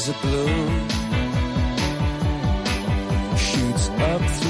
is a blue. Shoots up through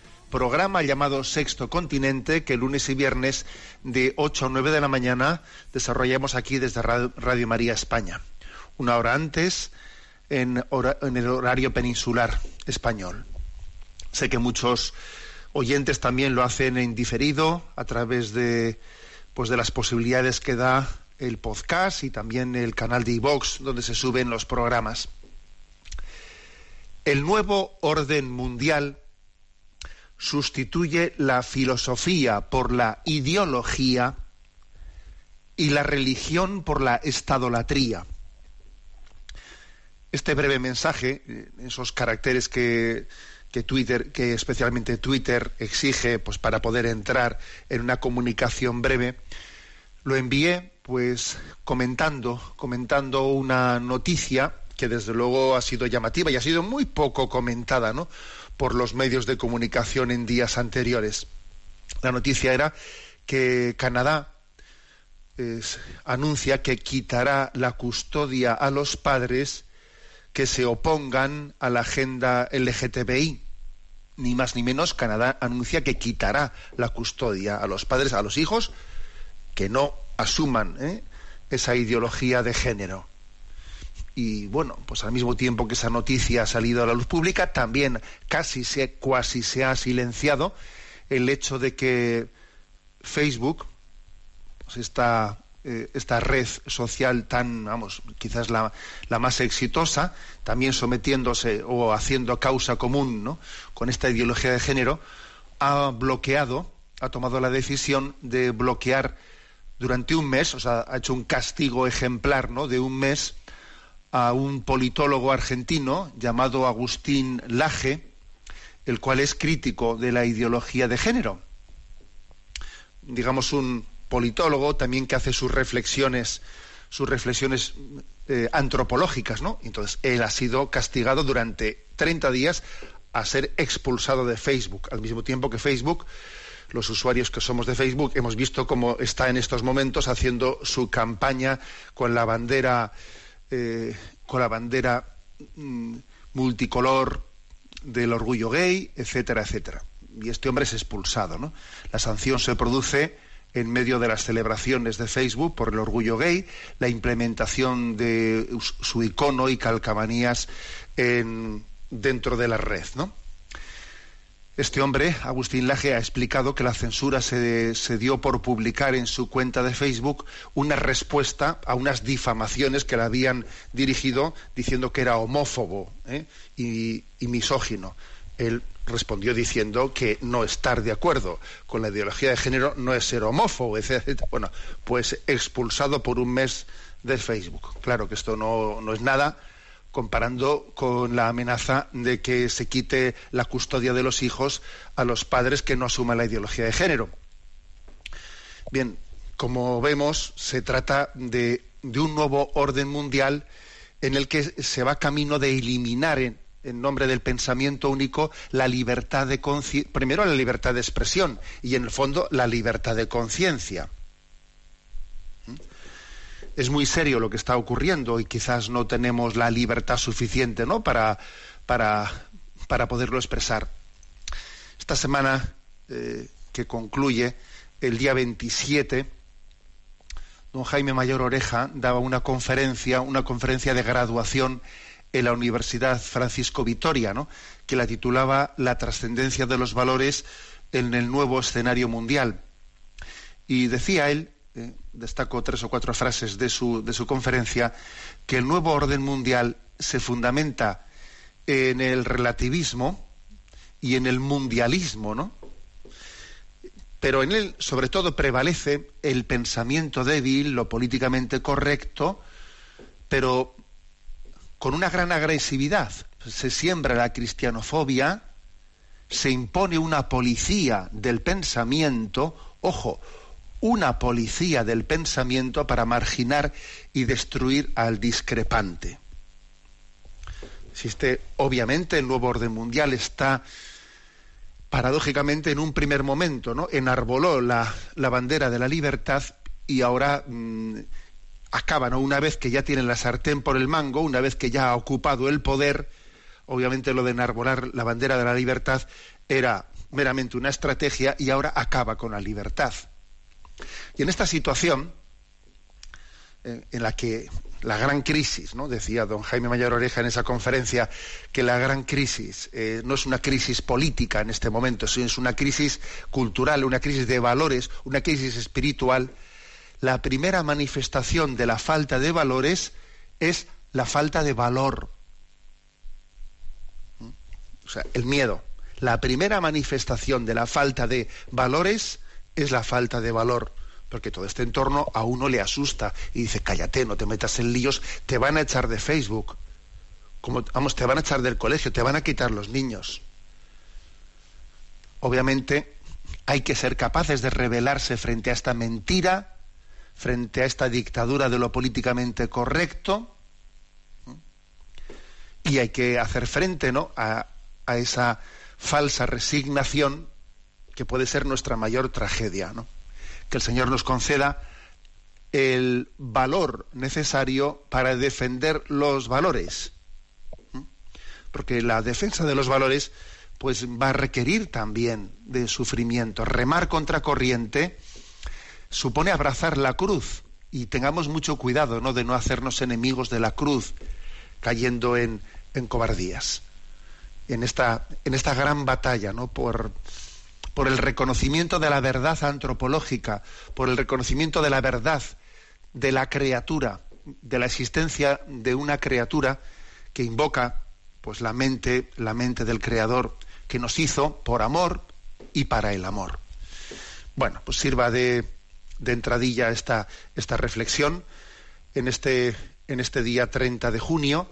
programa llamado Sexto Continente, que lunes y viernes de 8 a 9 de la mañana desarrollamos aquí desde Ra- Radio María España. Una hora antes, en el horario peninsular español. Sé que muchos oyentes también lo hacen en diferido a través de pues de las posibilidades que da el podcast y también el canal de iVox donde se suben los programas. El nuevo orden mundial sustituye la filosofía por la ideología y la religión por la estadolatría. Este breve mensaje, eh, esos caracteres que, que Twitter, que especialmente Twitter exige, pues para poder entrar en una comunicación breve, lo envié, pues comentando, comentando una noticia que desde luego ha sido llamativa y ha sido muy poco comentada, ¿no? Por los medios de comunicación en días anteriores. La noticia era que Canadá anuncia que quitará la custodia a los padres que se opongan a la agenda LGTBI. Ni más ni menos, Canadá anuncia que quitará la custodia a los padres, a los hijos, que no asuman ¿eh? esa ideología de género. Y bueno, pues al mismo tiempo que esa noticia ha salido a la luz pública, también casi se, se ha silenciado el hecho de que Facebook, pues esta, eh, esta red social tan, vamos, quizás la, la más exitosa, también sometiéndose o haciendo causa común ¿no? con esta ideología de género, ha bloqueado, ha tomado la decisión de bloquear durante un mes, o sea, ha hecho un castigo ejemplar ¿no? de un mes a un politólogo argentino llamado Agustín Laje, el cual es crítico de la ideología de género digamos, un politólogo también que hace sus reflexiones, sus reflexiones eh, antropológicas, ¿no? Entonces, él ha sido castigado durante 30 días a ser expulsado de Facebook, al mismo tiempo que Facebook, los usuarios que somos de Facebook, hemos visto cómo está en estos momentos haciendo su campaña con la bandera, eh, con la bandera mm, multicolor del orgullo gay, etcétera, etcétera. Y este hombre es expulsado, ¿no? La sanción se produce en medio de las celebraciones de Facebook por el orgullo gay, la implementación de su icono y calcamanías en- dentro de la red, ¿no? Este hombre, Agustín Laje, ha explicado que la censura se, dio por publicar en su cuenta de Facebook una respuesta a unas difamaciones que le habían dirigido diciendo que era homófobo ¿eh? y, y misógino. Él respondió diciendo que no estar de acuerdo con la ideología de género no es ser homófobo, etc. Bueno, pues expulsado por un mes de Facebook. Claro que esto no, no es nada comparando con la amenaza de que se quite la custodia de los hijos a los padres que no asuman la ideología de género. Bien, como vemos, se trata de, un nuevo orden mundial en el que se va camino de eliminar en, en nombre del pensamiento único la libertad de primero la libertad de expresión y en el fondo la libertad de conciencia. Es muy serio lo que está ocurriendo y quizás no tenemos la libertad suficiente ¿no? para, para, para poderlo expresar. Esta semana eh, que concluye, el día 27, don Jaime Mayor Oreja daba una conferencia, una conferencia de graduación en la Universidad Francisco Vitoria, ¿no? que la titulaba La trascendencia de los valores en el nuevo escenario mundial. Y decía él, eh, destaco tres o cuatro frases de su, de su conferencia, que el nuevo orden mundial se fundamenta en el relativismo y en el mundialismo, ¿no? Pero en él, sobre todo, prevalece el pensamiento débil, lo políticamente correcto, pero con una gran agresividad. Se siembra la cristianofobia, se impone una policía del pensamiento, ojo, una policía del pensamiento para marginar y destruir al discrepante. Existe, obviamente, el nuevo orden mundial está paradójicamente en un primer momento, ¿no? Enarboló la, la bandera de la libertad y ahora mm, acaba, ¿no? Una vez que ya tiene la sartén por el mango, una vez que ya ha ocupado el poder, obviamente lo de enarbolar la bandera de la libertad era meramente una estrategia y ahora acaba con la libertad. Y en esta situación, eh, en la que la gran crisis, ¿no? decía don Jaime Mayor Oreja en esa conferencia, que la gran crisis eh, no es una crisis política en este momento, sino es una crisis cultural, una crisis de valores, una crisis espiritual. La primera manifestación de la falta de valores es la falta de valor. ¿Mm? O sea, el miedo. La primera manifestación de la falta de valores es la falta de valor porque todo este entorno a uno le asusta y dice, cállate, no te metas en líos, te van a echar de Facebook, como, vamos, te van a echar del colegio, te van a quitar los niños. Obviamente hay que ser capaces de rebelarse frente a esta mentira, frente a esta dictadura de lo políticamente correcto, y hay que hacer frente ¿no? a, a esa falsa resignación que puede ser nuestra mayor tragedia. ¿no? que el Señor nos conceda el valor necesario para defender los valores. Porque la defensa de los valores pues va a requerir también de sufrimiento. Remar contra corriente supone abrazar la cruz y tengamos mucho cuidado ¿no? de no hacernos enemigos de la cruz cayendo en, cobardías. En esta, en esta gran batalla ¿no? por, por el reconocimiento de la verdad antropológica, por el reconocimiento de la verdad de la criatura, de la existencia de una criatura que invoca pues la mente, la mente del creador que nos hizo por amor y para el amor. Bueno, pues sirva de, de entradilla esta, esta reflexión en este, en este día 30 de junio.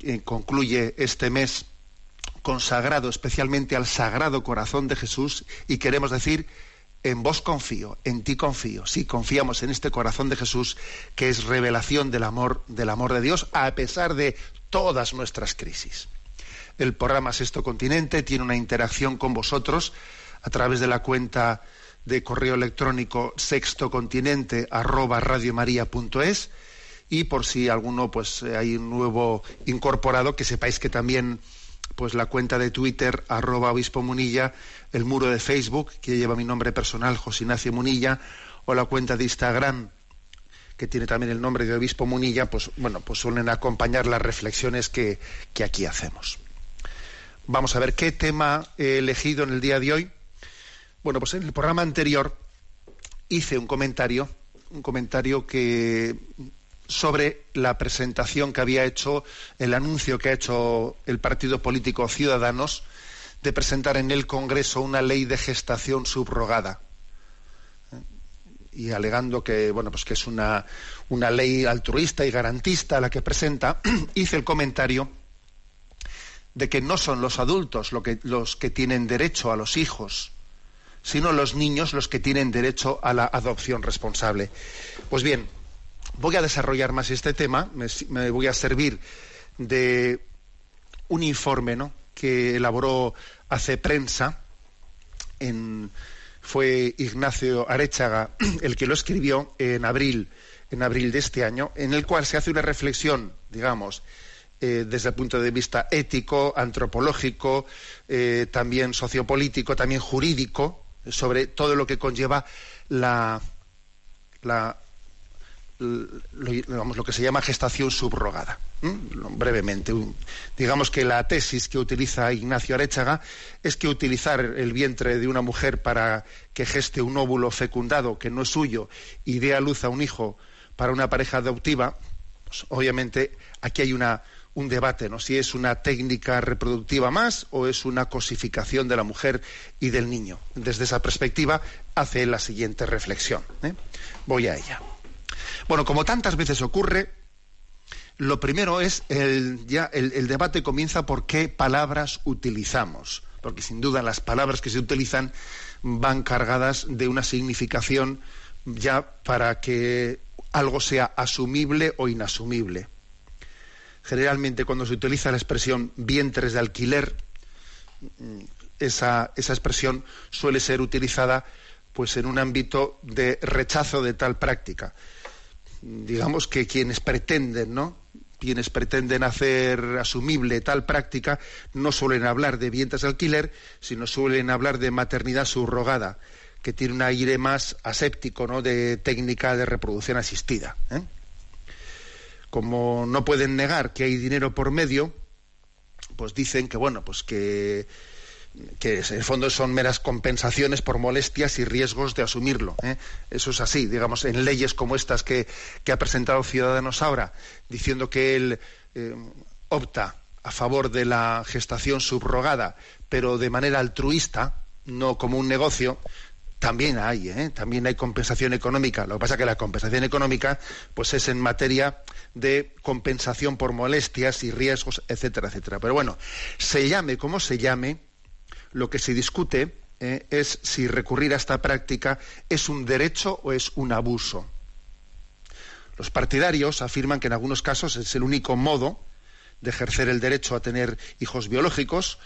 Eh, concluye este mes consagrado especialmente al Sagrado Corazón de Jesús y queremos decir, en vos confío, en ti confío. Sí, confiamos en este corazón de Jesús que es revelación del amor, del amor de Dios a pesar de todas nuestras crisis. El programa Sexto Continente tiene una interacción con vosotros a través de la cuenta de correo electrónico sextocontinente arroba y por si alguno pues hay un nuevo incorporado que sepáis que también pues la cuenta de Twitter, arroba obispo Munilla, el muro de Facebook, que lleva mi nombre personal, José Ignacio Munilla, o la cuenta de Instagram, que tiene también el nombre de obispo Munilla, pues bueno, pues suelen acompañar las reflexiones que, que aquí hacemos. Vamos a ver qué tema he elegido en el día de hoy. Bueno, pues en el programa anterior hice un comentario, un comentario que sobre la presentación que había hecho, el anuncio que ha hecho el partido político Ciudadanos de presentar en el Congreso una ley de gestación subrogada. Y alegando que, bueno, pues que es una, una ley altruista y garantista la que presenta, hice el comentario de que no son los adultos los que tienen derecho a los hijos, sino los niños los que tienen derecho a la adopción responsable. Pues bien, voy a desarrollar más este tema, me, voy a servir de un informe ¿no? que elaboró hace prensa, fue Ignacio Arechaga el que lo escribió en abril, en abril de este año, en el cual se hace una reflexión, digamos, eh, desde el punto de vista ético, antropológico, eh, también sociopolítico, también jurídico, sobre todo lo que conlleva la, la lo, lo, que se llama gestación subrogada. Brevemente, digamos que la tesis que utiliza Ignacio Arechaga es que utilizar el vientre de una mujer para que geste un óvulo fecundado que no es suyo y dé a luz a un hijo para una pareja adoptiva, pues, obviamente aquí hay una, un debate, ¿no? Si es una técnica reproductiva más o es una cosificación de la mujer y del niño. Desde esa perspectiva hace la siguiente reflexión. ¿eh? Voy a ella. Bueno, como tantas veces ocurre, lo primero es el, el, debate comienza por qué palabras utilizamos, porque sin duda las palabras que se utilizan van cargadas de una significación ya para que algo sea asumible o inasumible. Generalmente cuando se utiliza la expresión vientres de alquiler, esa, esa expresión suele ser utilizada pues en un ámbito de rechazo de tal práctica digamos que quienes pretenden, ¿no? Quienes pretenden hacer asumible tal práctica no suelen hablar de vientres alquiler, sino suelen hablar de maternidad subrogada, que tiene un aire más aséptico, ¿no? De técnica de reproducción asistida. ¿eh? Como no pueden negar que hay dinero por medio, pues dicen que bueno, pues que que en el fondo son meras compensaciones por molestias y riesgos de asumirlo. ¿eh? Eso es así, digamos, en leyes como estas que, ha presentado Ciudadanos ahora, diciendo que él eh, opta a favor de la gestación subrogada, pero de manera altruista, no como un negocio, también hay, ¿eh? también hay compensación económica. Lo que pasa es que la compensación económica pues es en materia de compensación por molestias y riesgos, etcétera, etcétera. Pero bueno, se llame como se llame, lo que se discute eh, es si recurrir a esta práctica es un derecho o es un abuso. Los partidarios afirman que en algunos casos es el único modo de ejercer el derecho a tener hijos biológicos.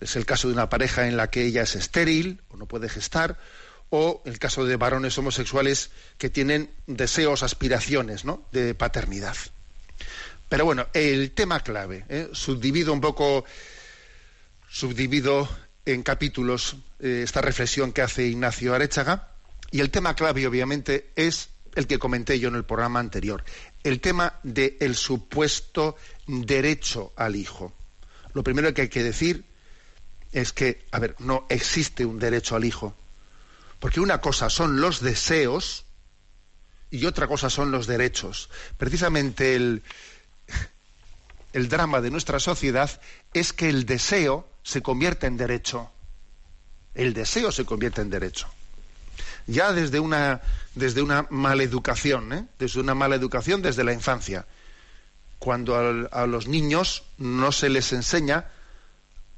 Es el caso de una pareja en la que ella es estéril o no puede gestar, o el caso de varones homosexuales que tienen deseos, aspiraciones ¿no? de paternidad. Pero bueno, el tema clave, ¿eh? subdivido un poco, subdivido en capítulos eh, esta reflexión que hace Ignacio Arechaga y el tema clave obviamente es el que comenté yo en el programa anterior, el tema del supuesto derecho al hijo. Lo primero que hay que decir es que, a ver, no existe un derecho al hijo, porque una cosa son los deseos y otra cosa son los derechos. Precisamente el, el drama de nuestra sociedad es que el deseo se convierte en derecho. El deseo se convierte en derecho. Ya desde una, desde una mala educación, ¿eh? desde una mala educación desde la infancia, cuando a, los niños no se les enseña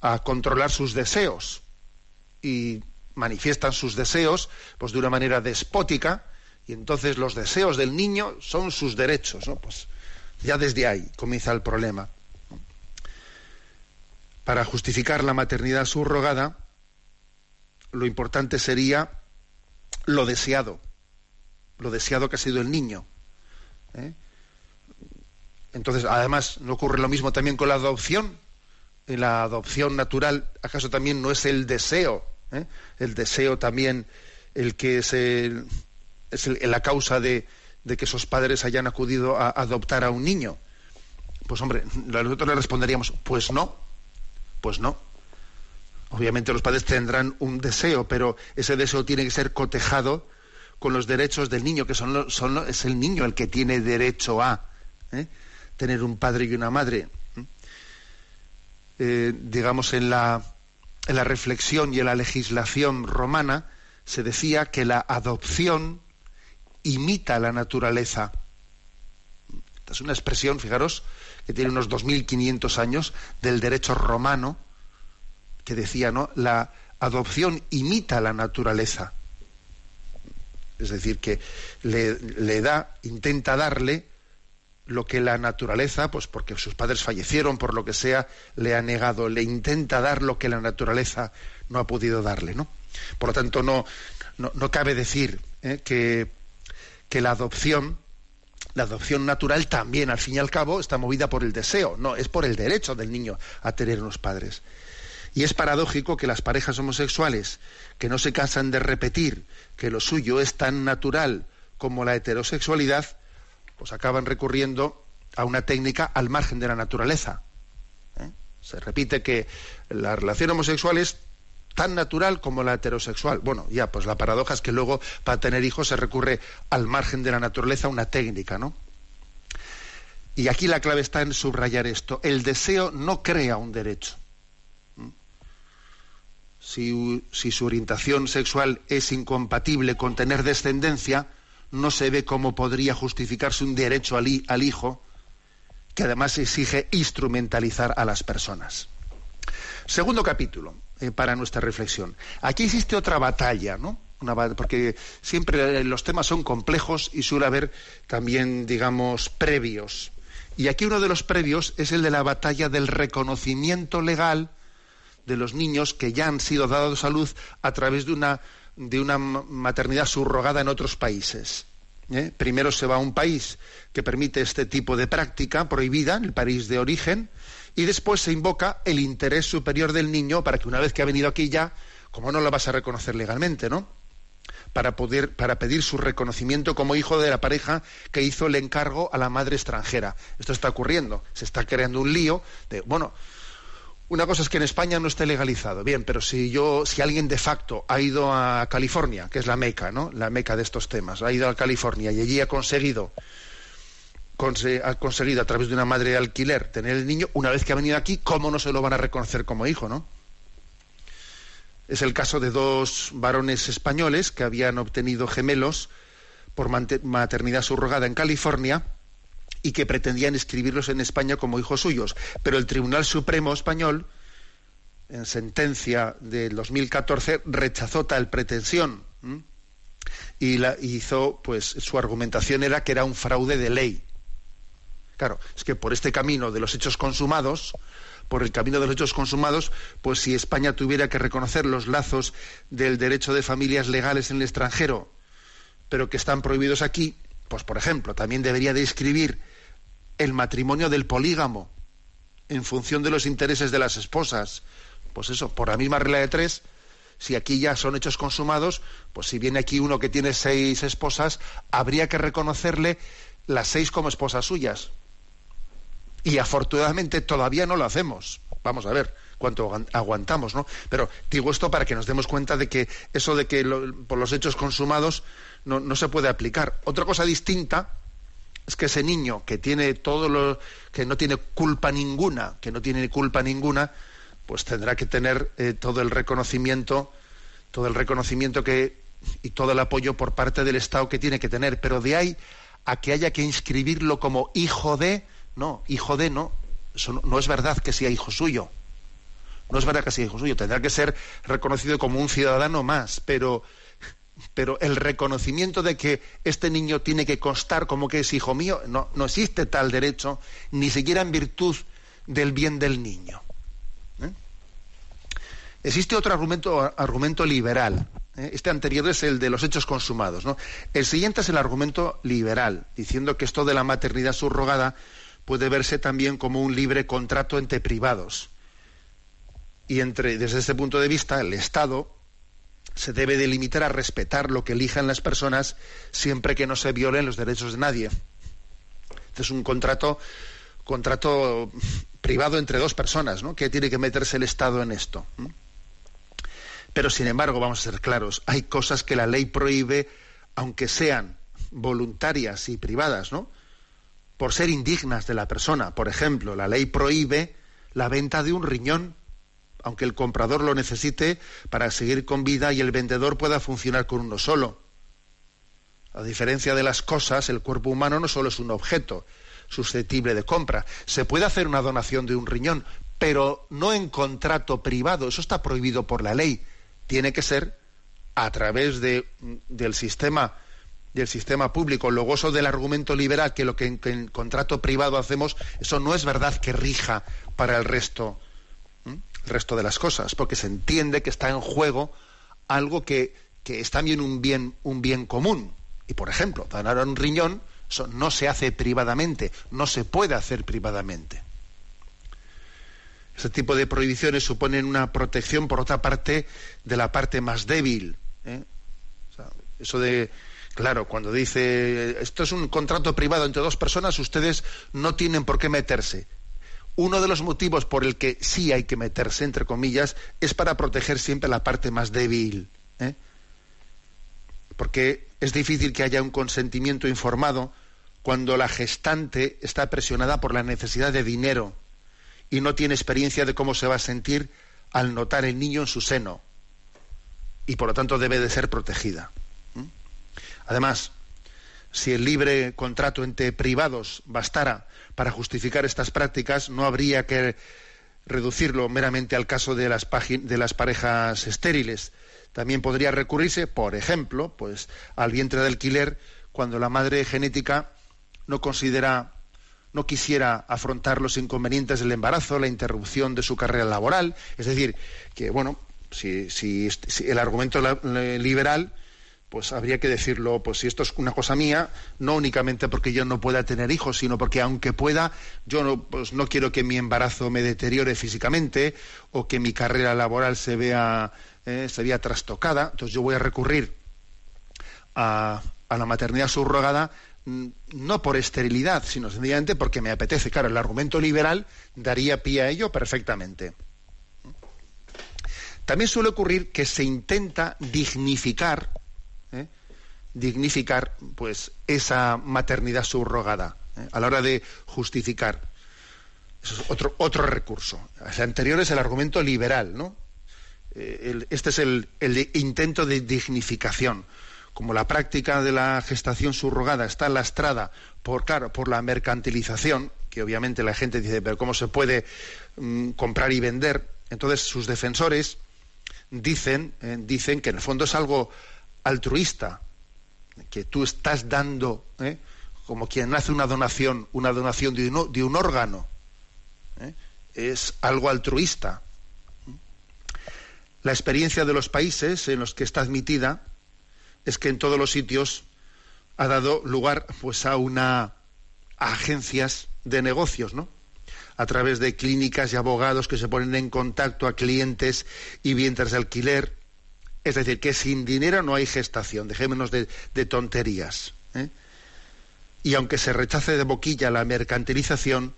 a controlar sus deseos y manifiestan sus deseos pues de una manera despótica y entonces los deseos del niño son sus derechos, Pues ya desde ahí comienza el problema para justificar la maternidad subrogada, lo importante sería lo deseado, lo deseado que ha sido el niño. ¿eh? Entonces, además, ¿no ocurre lo mismo también con la adopción? La adopción natural, ¿acaso también no es el deseo? ¿eh? El deseo también el que es, es la causa de, de, que esos padres hayan acudido a adoptar a un niño. Pues hombre, nosotros le responderíamos, pues no, pues no. Obviamente los padres tendrán un deseo, pero ese deseo tiene que ser cotejado con los derechos del niño, que son, son es el niño el que tiene derecho a ¿eh? tener un padre y una madre. Eh, digamos, en la, en la reflexión y en la legislación romana se decía que la adopción imita la naturaleza. Esta es una expresión, fijaros, que tiene unos 2.500 años, del derecho romano, que decía, ¿no? La adopción imita la naturaleza. Es decir, que le, da, intenta darle lo que la naturaleza, pues porque sus padres fallecieron, por lo que sea, le ha negado, le intenta dar lo que la naturaleza no ha podido darle, ¿no? Por lo tanto, no, no, cabe decir ¿eh? que, que la adopción la adopción natural también, al fin y al cabo, está movida por el deseo, no, es por el derecho del niño a tener unos padres. Y es paradójico que las parejas homosexuales, que no se cansan de repetir que lo suyo es tan natural como la heterosexualidad, pues acaban recurriendo a una técnica al margen de la naturaleza. ¿eh? Se repite que la relación homosexual es tan natural como la heterosexual. Bueno, ya, pues la paradoja es que luego para tener hijos se recurre al margen de la naturaleza una técnica, ¿no? Y aquí la clave está en subrayar esto. El deseo no crea un derecho. ¿Mm? Si, su orientación sexual es incompatible con tener descendencia, no se ve cómo podría justificarse un derecho al hijo que además exige instrumentalizar a las personas. Segundo capítulo eh, para nuestra reflexión. Aquí existe otra batalla, ¿no? porque siempre los temas son complejos y suele haber también, digamos, previos. Y aquí uno de los previos es el de la batalla del reconocimiento legal de los niños que ya han sido dados a luz a través de una, de una maternidad subrogada en otros países. ¿eh? Primero se va a un país que permite este tipo de práctica prohibida, el país de origen, y después se invoca el interés superior del niño para que una vez que ha venido aquí ya, como no lo vas a reconocer legalmente, ¿no? para poder para pedir su reconocimiento como hijo de la pareja que hizo el encargo a la madre extranjera. Esto está ocurriendo, se está creando un lío de bueno, una cosa es que en España no esté legalizado, bien, pero si yo si alguien de facto ha ido a California, que es la meca, ¿no? La meca de estos temas, ha ido a California y allí ha conseguido ha conseguido a través de una madre de alquiler tener el niño, una vez que ha venido aquí, ¿cómo no se lo van a reconocer como hijo, no? Es el caso de dos varones españoles que habían obtenido gemelos por maternidad subrogada en California y que pretendían inscribirlos en España como hijos suyos. Pero el Tribunal Supremo español, en sentencia del 2014, rechazó tal pretensión y la hizo, pues, su argumentación era que era un fraude de ley. Claro, es que por este camino de los hechos consumados, por el camino de los hechos consumados, pues si España tuviera que reconocer los lazos del derecho de familias legales en el extranjero, pero que están prohibidos aquí, pues por ejemplo, también debería de inscribir el matrimonio del polígamo en función de los intereses de las esposas. Pues eso, por la misma regla de tres, si aquí ya son hechos consumados, pues si viene aquí uno que tiene seis esposas, habría que reconocerle las seis como esposas suyas. Y afortunadamente todavía no lo hacemos. Vamos a ver cuánto aguantamos, ¿no? Pero digo esto para que nos demos cuenta de que eso de que por los hechos consumados no, no, se puede aplicar. Otra cosa distinta es que ese niño que tiene todo lo que no tiene culpa ninguna, que no tiene culpa ninguna, pues tendrá que tener eh, todo el reconocimiento, todo el reconocimiento que y todo el apoyo por parte del Estado que tiene que tener. Pero de ahí a que haya que inscribirlo como hijo de, no, hijo de no. Eso no, es verdad que sea hijo suyo. No es verdad que sea hijo suyo. Tendrá que ser reconocido como un ciudadano más, pero, pero el reconocimiento de que este niño tiene que constar como que es hijo mío, no, no existe tal derecho, ni siquiera en virtud del bien del niño. ¿eh? Existe otro argumento, argumento liberal. ¿eh? Este anterior es el de los hechos consumados. ¿no? El siguiente es el argumento liberal, diciendo que esto de la maternidad subrogada puede verse también como un libre contrato entre privados. Y entre, desde ese punto de vista, el Estado se debe delimitar a respetar lo que elijan las personas siempre que no se violen los derechos de nadie. Este es un contrato, contrato privado entre dos personas, ¿no? ¿Qué tiene que meterse el Estado en esto? Pero, sin embargo, vamos a ser claros, hay cosas que la ley prohíbe, aunque sean voluntarias y privadas, ¿no? Por ser indignas de la persona. Por ejemplo, la ley prohíbe la venta de un riñón, aunque el comprador lo necesite para seguir con vida y el vendedor pueda funcionar con uno solo. A diferencia de las cosas, el cuerpo humano no solo es un objeto susceptible de compra. Se puede hacer una donación de un riñón, pero no en contrato privado. Eso está prohibido por la ley. Tiene que ser a través de, del sistema del sistema público. Luego eso del argumento liberal, que lo que en, contrato privado hacemos, eso no es verdad que rija para el resto, el resto de las cosas, porque se entiende que está en juego algo que, que es también un bien, un bien común. Y por ejemplo, donar un riñón, eso no se hace privadamente, no se puede hacer privadamente. Este tipo de prohibiciones suponen una protección, por otra parte, de la parte más débil. ¿eh? eso de Claro, cuando dice esto es un contrato privado entre dos personas, ustedes no tienen por qué meterse. Uno de los motivos por el que sí hay que meterse, entre comillas, es para proteger siempre la parte más débil. ¿eh? Porque es difícil que haya un consentimiento informado cuando la gestante está presionada por la necesidad de dinero y no tiene experiencia de cómo se va a sentir al notar el niño en su seno. Y por lo tanto debe de ser protegida. Además, si el libre contrato entre privados bastara para justificar estas prácticas, no habría que reducirlo meramente al caso de las, de las parejas estériles. También podría recurrirse, por ejemplo, pues, al vientre de alquiler cuando la madre genética no considera no quisiera afrontar los inconvenientes del embarazo, la interrupción de su carrera laboral. Es decir, que, bueno, si, si, el argumento liberal, pues habría que decirlo, pues si esto es una cosa mía, no únicamente porque yo no pueda tener hijos, sino porque aunque pueda, yo no, pues no quiero que mi embarazo me deteriore físicamente o que mi carrera laboral se vea, eh, se vea trastocada. Entonces yo voy a recurrir a, a la maternidad subrogada Mm, no por esterilidad, sino sencillamente porque me apetece. Claro, el argumento liberal daría pie a ello perfectamente. También suele ocurrir que se intenta dignificar. Dignificar, pues, esa maternidad subrogada ¿eh? a la hora de justificar. Eso es otro, otro recurso. El anterior es el argumento liberal, ¿no? Eh, este es el intento de dignificación como la práctica de la gestación subrogada está lastrada por, claro, por la mercantilización, que obviamente la gente dice, pero ¿cómo se puede mm, comprar y vender? Entonces sus defensores dicen, eh, dicen que en el fondo es algo altruista, que tú estás dando, eh, como quien hace una donación, una donación de un, de un órgano. Eh, es algo altruista. La experiencia de los países en los que está admitida es que en todos los sitios ha dado lugar pues a una agencias de negocios, ¿no? A través de clínicas y abogados que se ponen en contacto a clientes y vientres de alquiler. Es decir, que sin dinero no hay gestación, dejémonos de, tonterías. ¿eh? Y aunque se rechace de boquilla la mercantilización,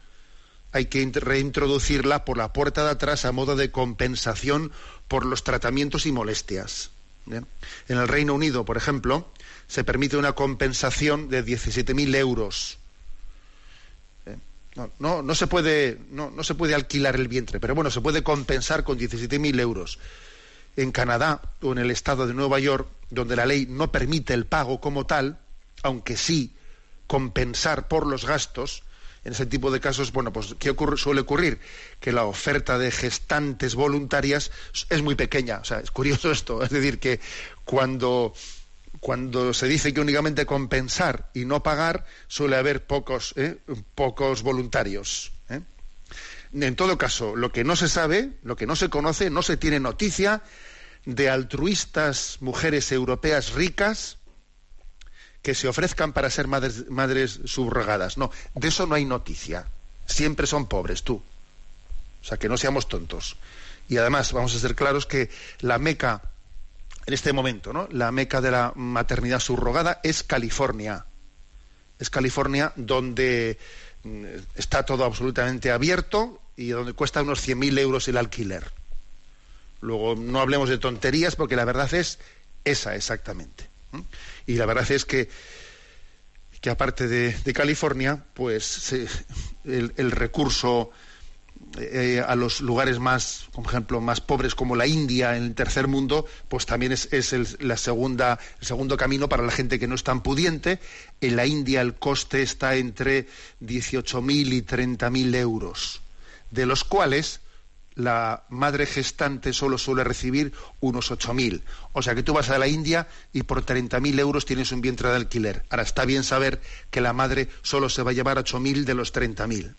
hay que reintroducirla por la puerta de atrás a modo de compensación por los tratamientos y molestias. En el Reino Unido, por ejemplo, se permite una compensación de 17.000 euros. ¿Eh? No, se puede, no, se puede alquilar el vientre, pero bueno, se puede compensar con 17.000 euros. En Canadá o en el estado de Nueva York, donde la ley no permite el pago como tal, aunque sí compensar por los gastos, en ese tipo de casos, bueno, pues ¿qué suele ocurrir? Que la oferta de gestantes voluntarias es muy pequeña. O sea, es curioso esto. Es decir, que cuando, cuando se dice que únicamente compensar y no pagar, suele haber pocos, ¿eh? pocos voluntarios. En todo caso, lo que no se sabe, lo que no se conoce, no se tiene noticia de altruistas mujeres europeas ricas que se ofrezcan para ser madres, madres subrogadas. No, de eso no hay noticia. Siempre son pobres, tú. O sea, que no seamos tontos. Y además, vamos a ser claros que la meca, en este momento, ¿no? La meca de la maternidad subrogada es California. Es California donde mm, está todo absolutamente abierto y donde cuesta unos 100.000 euros el alquiler. Luego, no hablemos de tonterías porque la verdad es esa exactamente. Y la verdad es que, que aparte de, California, pues el, recurso eh, a los lugares más, por ejemplo, más pobres como la India en el tercer mundo, pues también es, el, la segunda, el segundo camino para la gente que no es tan pudiente. En la India el coste está entre 18.000 y 30.000 euros, de los cuales la madre gestante solo suele recibir unos 8.000. O sea que tú vas a la India y por 30.000 euros tienes un vientre de alquiler. Ahora está bien saber que la madre solo se va a llevar 8.000 de los 30.000.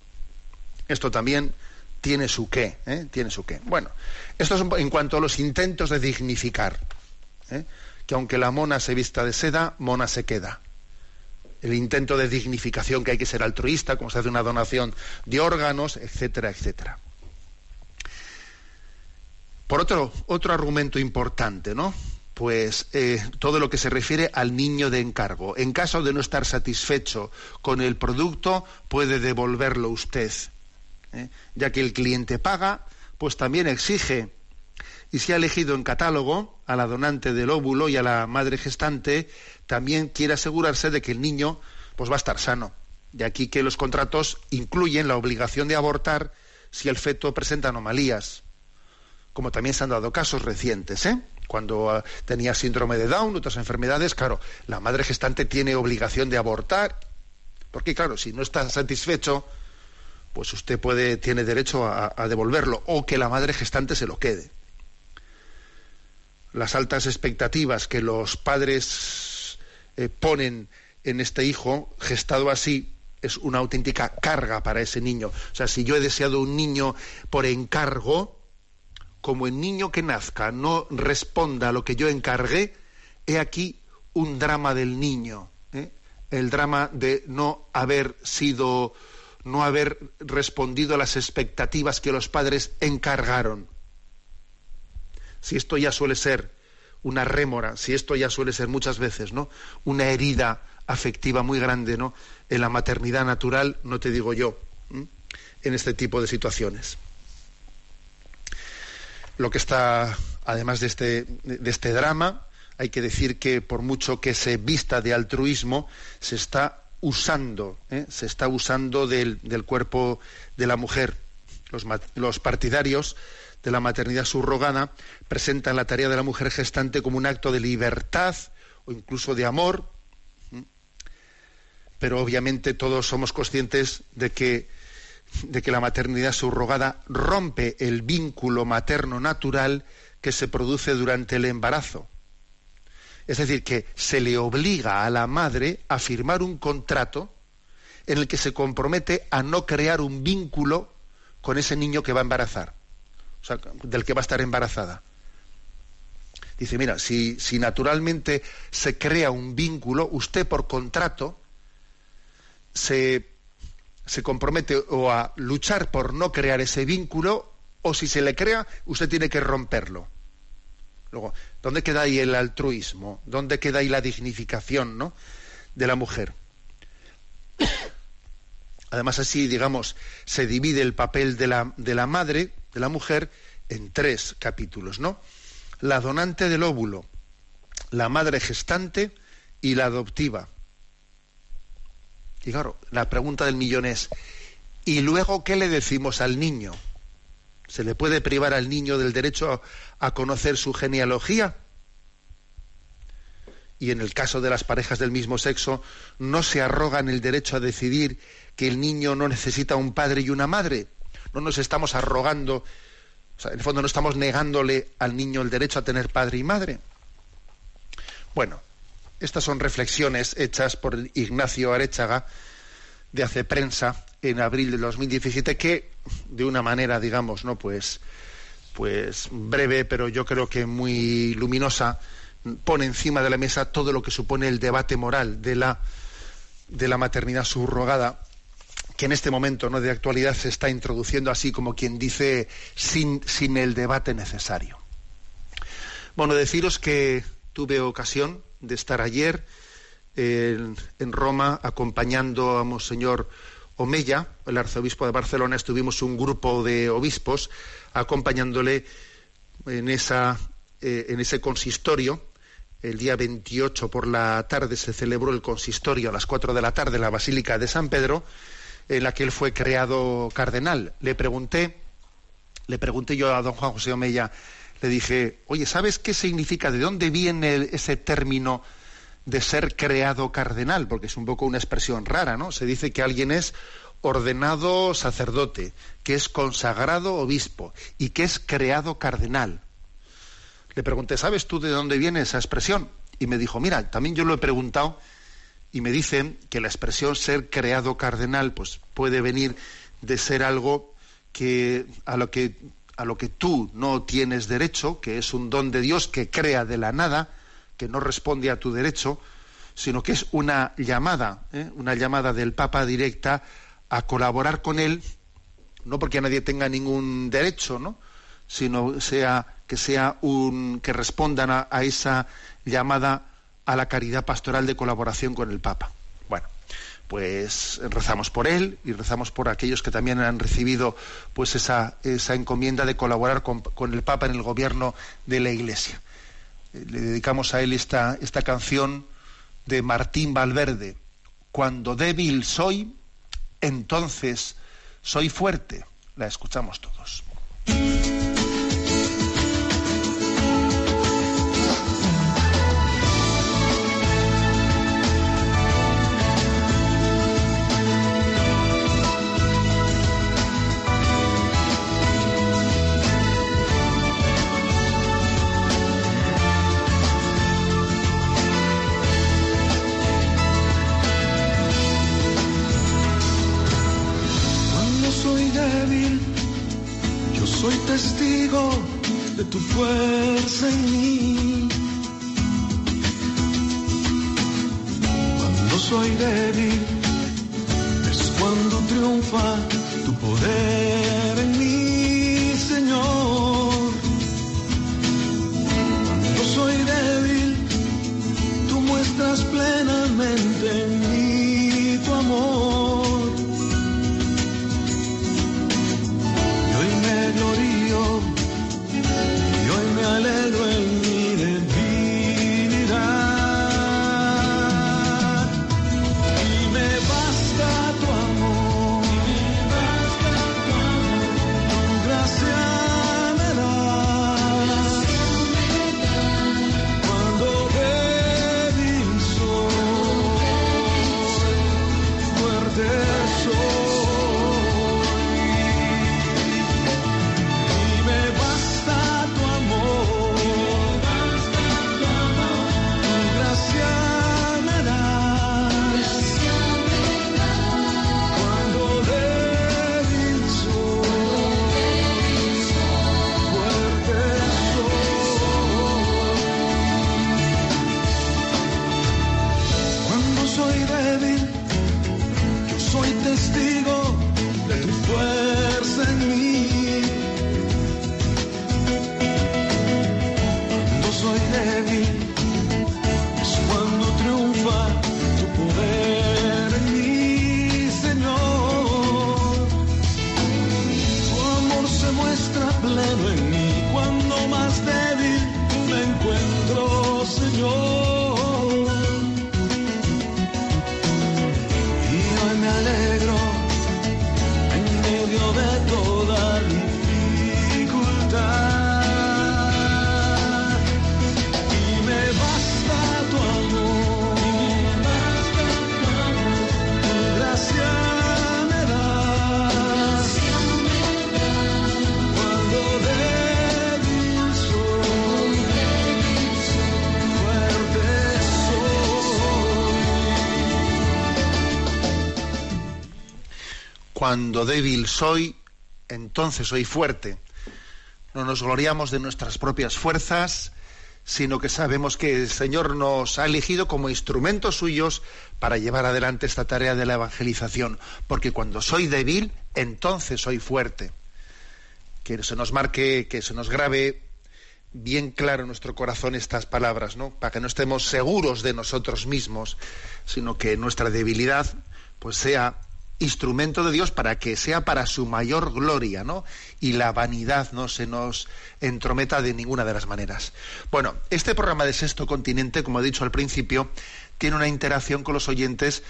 Esto también tiene su qué, ¿eh? tiene su qué. Bueno, esto es en cuanto a los intentos de dignificar. ¿eh? Que aunque la mona se vista de seda, mona se queda. El intento de dignificación que hay que ser altruista, como se hace una donación de órganos, etcétera, etcétera. Por otro, otro argumento importante, ¿no? pues eh, todo lo que se refiere al niño de encargo. En caso de no estar satisfecho con el producto, puede devolverlo usted. ¿Eh? Ya que el cliente paga, pues también exige. Y si ha elegido en catálogo a la donante del óvulo y a la madre gestante, también quiere asegurarse de que el niño pues va a estar sano. De aquí que los contratos incluyen la obligación de abortar si el feto presenta anomalías, como también se han dado casos recientes, ¿eh? cuando ah, tenía síndrome de Down, otras enfermedades, claro, la madre gestante tiene obligación de abortar, porque claro, si no está satisfecho, pues usted puede, tiene derecho a, devolverlo, o que la madre gestante se lo quede. Las altas expectativas que los padres eh, ponen en este hijo gestado así es una auténtica carga para ese niño. O sea, si yo he deseado un niño por encargo, como el niño que nazca no responda a lo que yo encargué, he aquí un drama del niño, ¿eh? el drama de no haber sido, no haber respondido a las expectativas que los padres encargaron. Si esto ya suele ser una rémora, si esto ya suele ser muchas veces, ¿no? Una herida afectiva muy grande, ¿no? En la maternidad natural, no te digo yo, en este tipo de situaciones lo que está, además de este, de este drama, hay que decir que por mucho que se vista de altruismo, se está usando, ¿eh? se está usando del, cuerpo de la mujer. Los, los, partidarios de la maternidad subrogada presentan la tarea de la mujer gestante como un acto de libertad o incluso de amor, pero obviamente todos somos conscientes de que de que la maternidad subrogada rompe el vínculo materno natural que se produce durante el embarazo. Es decir, que se le obliga a la madre a firmar un contrato en el que se compromete a no crear un vínculo con ese niño que va a embarazar, o sea, del que va a estar embarazada. Dice, mira, si, si naturalmente se crea un vínculo, usted por contrato se se compromete o a luchar por no crear ese vínculo o si se le crea, usted tiene que romperlo. Luego, ¿dónde queda ahí el altruismo? ¿Dónde queda ahí la dignificación ¿no? de la mujer? Además, así, digamos, se divide el papel de la, de la madre, de la mujer, en tres capítulos, ¿no? La donante del óvulo, la madre gestante y la adoptiva. Y claro, la pregunta del millón es, ¿y luego qué le decimos al niño? ¿Se le puede privar al niño del derecho a, conocer su genealogía? Y en el caso de las parejas del mismo sexo, ¿no se arrogan el derecho a decidir que el niño no necesita un padre y una madre? No nos estamos arrogando, o sea, en el fondo no estamos negándole al niño el derecho a tener padre y madre. Bueno, estas son reflexiones hechas por Ignacio Arechaga de Hace Prensa en abril de 2017 que de una manera digamos no pues pues breve pero yo creo que muy luminosa pone encima de la mesa todo lo que supone el debate moral de la de la maternidad subrogada que en este momento no de actualidad se está introduciendo así como quien dice sin sin el debate necesario. Bueno deciros que tuve ocasión de estar ayer en, Roma acompañando a Monseñor Omeya, el arzobispo de Barcelona. Estuvimos un grupo de obispos acompañándole en, esa, eh, en ese consistorio. El día 28 por la tarde se celebró el consistorio a las 4 de la tarde en la Basílica de San Pedro, en la que él fue creado cardenal. Le pregunté, le pregunté yo a don Juan José Omeya, le dije, oye, ¿sabes qué significa, de dónde viene ese término de ser creado cardenal? Porque es un poco una expresión rara, ¿no? Se dice que alguien es ordenado sacerdote, que es consagrado obispo y que es creado cardenal. Le pregunté, ¿sabes tú de dónde viene esa expresión? Y me dijo, mira, también yo lo he preguntado y me dicen que la expresión ser creado cardenal pues puede venir de ser algo que a lo que a lo que tú no tienes derecho, que es un don de Dios que crea de la nada, que no responde a tu derecho, sino que es una llamada, ¿eh? una llamada del Papa directa a colaborar con él, no porque nadie tenga ningún derecho, ¿no? sino sea que sea un que respondan a, a esa llamada a la caridad pastoral de colaboración con el Papa. Bueno, pues rezamos por él y rezamos por aquellos que también han recibido pues esa, esa encomienda de colaborar con, con, el Papa en el gobierno de la Iglesia. Le dedicamos a él esta, esta canción de Martín Valverde. Cuando débil soy, entonces soy fuerte. La escuchamos todos. Cuando débil soy, entonces soy fuerte. No nos gloriamos de nuestras propias fuerzas, sino que sabemos que el Señor nos ha elegido como instrumentos suyos para llevar adelante esta tarea de la evangelización. Porque cuando soy débil, entonces soy fuerte. Que se nos marque, que se nos grabe bien claro en nuestro corazón estas palabras, ¿no? Para que no estemos seguros de nosotros mismos, sino que nuestra debilidad pues sea instrumento de Dios para que sea para su mayor gloria, ¿no? Y la vanidad no se nos entrometa de ninguna de las maneras. Bueno, este programa de Sexto Continente, como he dicho al principio, tiene una interacción con los oyentes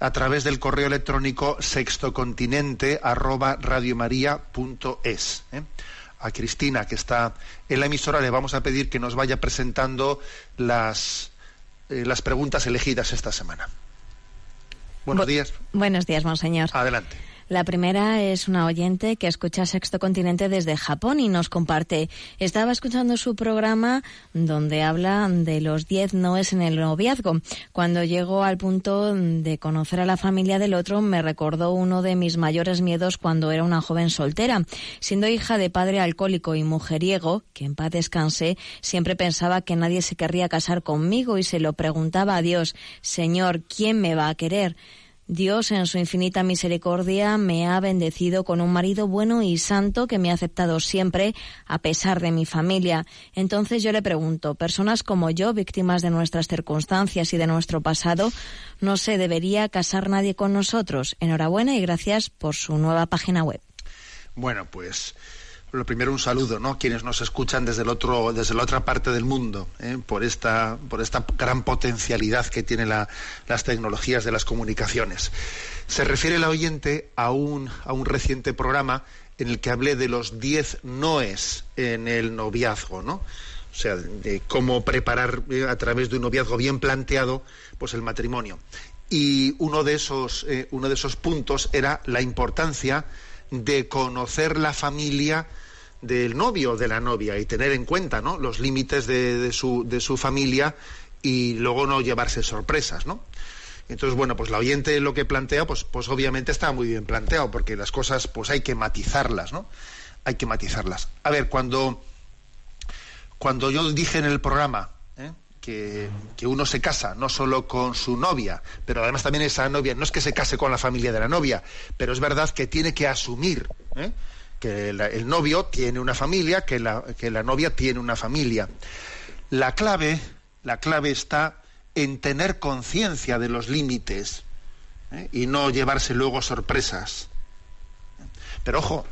a través del correo electrónico sextocontinente arroba radiomaria.es. ¿eh? A Cristina, que está en la emisora, le vamos a pedir que nos vaya presentando las, eh, las preguntas elegidas esta semana. Buenos Bu- días. Buenos días, monseñor. Adelante. La primera es una oyente que escucha Sexto Continente desde Japón y nos comparte. Estaba escuchando su programa donde habla de los 10 noes en el noviazgo. Cuando llegó al punto de conocer a la familia del otro, me recordó uno de mis mayores miedos cuando era una joven soltera. Siendo hija de padre alcohólico y mujeriego, que en paz descanse, siempre pensaba que nadie se querría casar conmigo y se lo preguntaba a Dios, Señor, ¿quién me va a querer? Dios, en su infinita misericordia, me ha bendecido con un marido bueno y santo que me ha aceptado siempre, a pesar de mi familia. Entonces yo le pregunto, personas como yo, víctimas de nuestras circunstancias y de nuestro pasado, ¿no se debería casar nadie con nosotros? Enhorabuena y gracias por su nueva página web. Bueno, pues lo primero un saludo, ¿no? Quienes nos escuchan desde el otro, desde la otra parte del mundo, ¿eh? por esta, por esta gran potencialidad que tienen las tecnologías de las comunicaciones. Se refiere la oyente a un, a un reciente programa en el que hablé de los diez noes en el noviazgo, ¿no? O sea, de cómo preparar eh, a través de un noviazgo bien planteado, pues el matrimonio. Y uno de esos, eh, uno de esos puntos era la importancia de conocer la familia del novio o de la novia y tener en cuenta ¿no? los límites de, su, de su familia y luego no llevarse sorpresas, ¿no? Entonces, bueno, pues la oyente lo que plantea, pues, pues obviamente está muy bien planteado, porque las cosas, pues hay que matizarlas, ¿no? Hay que matizarlas. A ver, cuando, cuando yo dije en el programa. Que, uno se casa no solo con su novia, pero además también esa novia, no es que se case con la familia de la novia, pero es verdad que tiene que asumir ¿eh? que el novio tiene una familia, que la, que la novia tiene una familia. La clave, la clave está en tener conciencia de los límites ¿eh? y no llevarse luego sorpresas. Pero ojo,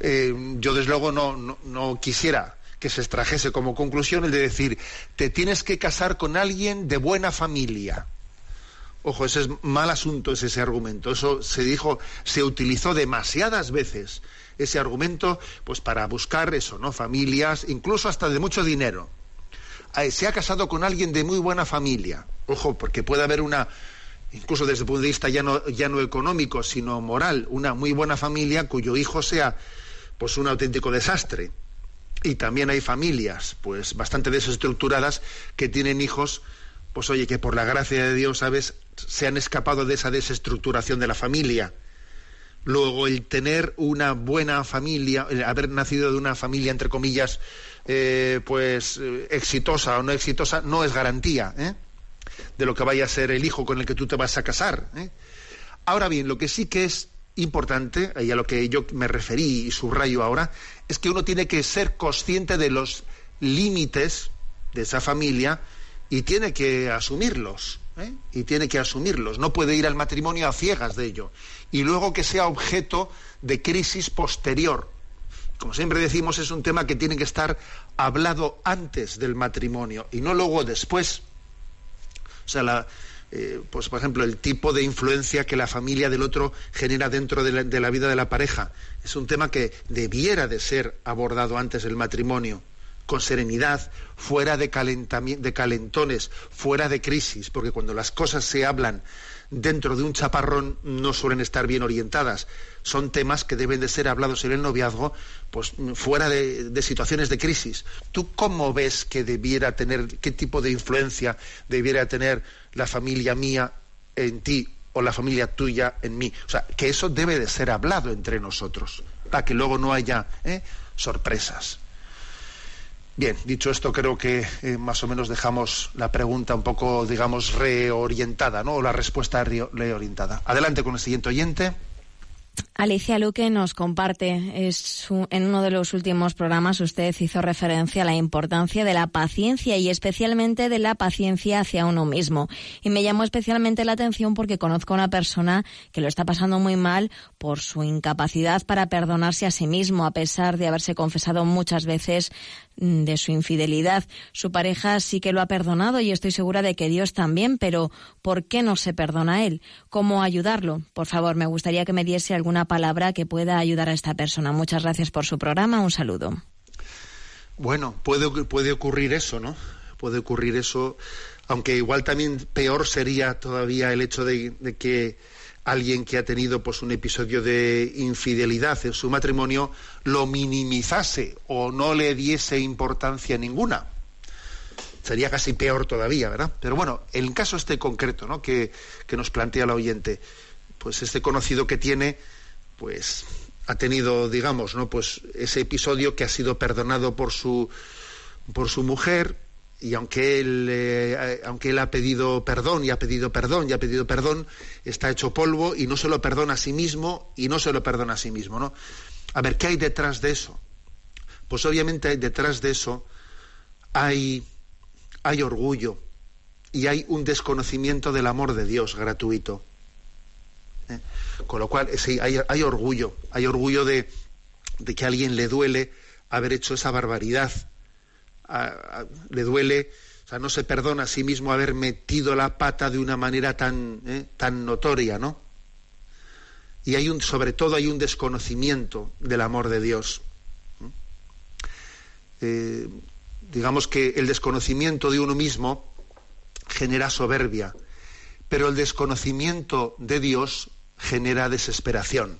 eh, yo desde luego no, no, no, quisiera que se extrajese como conclusión el de decir, te tienes que casar con alguien de buena familia. Ojo, ese es mal asunto, es ese argumento. Eso se dijo, se utilizó demasiadas veces ese argumento pues para buscar eso, ¿no? Familias, incluso hasta de mucho dinero. Se ha casado con alguien de muy buena familia. Ojo, porque puede haber una incluso desde el punto de vista ya no, ya no económico, sino moral, una muy buena familia cuyo hijo sea pues un auténtico desastre. Y también hay familias, pues bastante desestructuradas, que tienen hijos, pues oye, que por la gracia de Dios, ¿sabes?, se han escapado de esa desestructuración de la familia Luego, el tener una buena familia, el haber nacido de una familia, entre comillas, eh, pues eh, exitosa o no exitosa, no es garantía ¿eh? de lo que vaya a ser el hijo con el que tú te vas a casar. Ahora bien, lo que sí que es importante, y a lo que yo me referí y subrayo ahora, es que uno tiene que ser consciente de los límites de esa familia y tiene que asumirlos. Y tiene que asumirlos. No puede ir al matrimonio a ciegas de ello y luego que sea objeto de crisis posterior. Como siempre decimos, es un tema que tiene que estar hablado antes del matrimonio y no luego después. O sea, eh, pues por ejemplo, el tipo de influencia que la familia del otro genera dentro de la, de la vida de la pareja. Es un tema que debiera de ser abordado antes del matrimonio con serenidad, fuera de, de calentones, fuera de crisis, porque cuando las cosas se hablan dentro de un chaparrón no suelen estar bien orientadas. Son temas que deben de ser hablados en el noviazgo, pues fuera de, situaciones de crisis. ¿Tú cómo ves que debiera tener, qué tipo de influencia debiera tener la familia mía en ti o la familia tuya en mí? O sea, que eso debe de ser hablado entre nosotros, para que luego no haya ¿eh? sorpresas. Bien, dicho esto, creo que eh, más o menos dejamos la pregunta un poco, digamos, reorientada, ¿no? O la respuesta reorientada. Adelante con el siguiente oyente. Alicia Luque nos comparte, en uno de los últimos programas usted hizo referencia a la importancia de la paciencia y especialmente de la paciencia hacia uno mismo. Y me llamó especialmente la atención porque conozco a una persona que lo está pasando muy mal por su incapacidad para perdonarse a sí mismo, a pesar de haberse confesado muchas veces Mm, de su infidelidad. Su pareja sí que lo ha perdonado y estoy segura de que Dios también, pero ¿por qué no se perdona él? ¿Cómo ayudarlo? Por favor, me gustaría que me diese alguna palabra que pueda ayudar a esta persona. Muchas gracias por su programa. Un saludo. Bueno, puede, puede ocurrir eso, ¿no? Puede ocurrir eso, aunque igual también peor sería todavía el hecho de que alguien que ha tenido pues un episodio de infidelidad en su matrimonio lo minimizase o no le diese importancia ninguna. Sería casi peor todavía, ¿verdad? Pero bueno, el caso este concreto, ¿no? Que, que nos plantea el oyente, pues este conocido que tiene, pues ha tenido, digamos, ¿no? Pues ese episodio que ha sido perdonado por su por su mujer, y aunque él, eh, aunque él ha pedido perdón y ha pedido perdón y ha pedido perdón, está hecho polvo y no se lo perdona a sí mismo y no se lo perdona a sí mismo, ¿no? A ver, ¿qué hay detrás de eso? Pues obviamente detrás de eso hay, hay orgullo y hay un desconocimiento del amor de Dios gratuito. Con lo cual, hay, orgullo, hay orgullo de, que a alguien le duele haber hecho esa barbaridad le duele, o sea, no se perdona a sí mismo haber metido la pata de una manera tan, ¿eh? tan notoria, ¿no? Y hay un, sobre todo hay un desconocimiento del amor de Dios. Eh, digamos que el desconocimiento de uno mismo genera soberbia, pero el desconocimiento de Dios genera desesperación.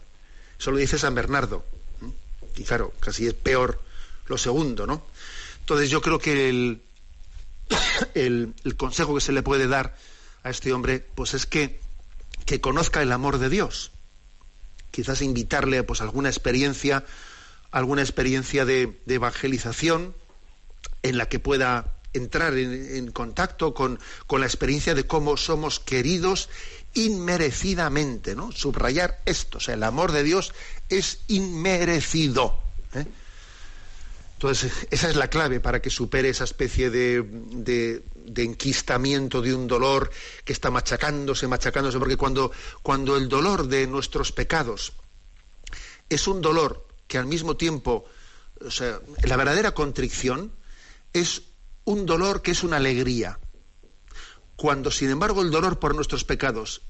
Eso lo dice San Bernardo. Y claro, casi es peor lo segundo, ¿no? Entonces yo creo que el, el, consejo que se le puede dar a este hombre, pues es que, que conozca el amor de Dios. Quizás invitarle pues alguna experiencia, alguna experiencia de, evangelización en la que pueda entrar en, contacto con, con, la experiencia de cómo somos queridos inmerecidamente, ¿no? Subrayar esto, o sea, el amor de Dios es inmerecido. ¿eh? Entonces, esa es la clave para que supere esa especie de, de, enquistamiento de un dolor que está machacándose, machacándose, porque cuando, cuando el dolor de nuestros pecados es un dolor que al mismo tiempo, o sea, la verdadera contrición es un dolor que es una alegría. Cuando, sin embargo, el dolor por nuestros pecados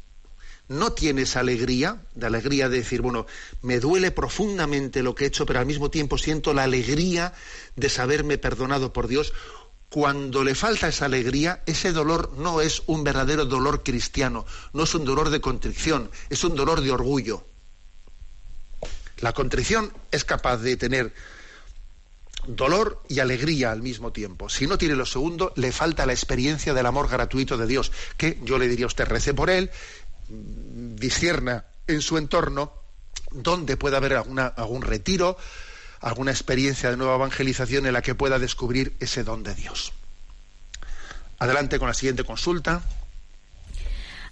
no tiene esa alegría, de alegría de decir, bueno, me duele profundamente lo que he hecho, pero al mismo tiempo siento la alegría de saberme perdonado por Dios. Cuando le falta esa alegría, ese dolor no es un verdadero dolor cristiano, no es un dolor de contrición, es un dolor de orgullo. La contrición es capaz de tener dolor y alegría al mismo tiempo. Si no tiene lo segundo, le falta la experiencia del amor gratuito de Dios, que yo le diría a usted, rece por él discierna en su entorno donde pueda haber algún retiro, alguna experiencia de nueva evangelización en la que pueda descubrir ese don de Dios. Adelante con la siguiente consulta.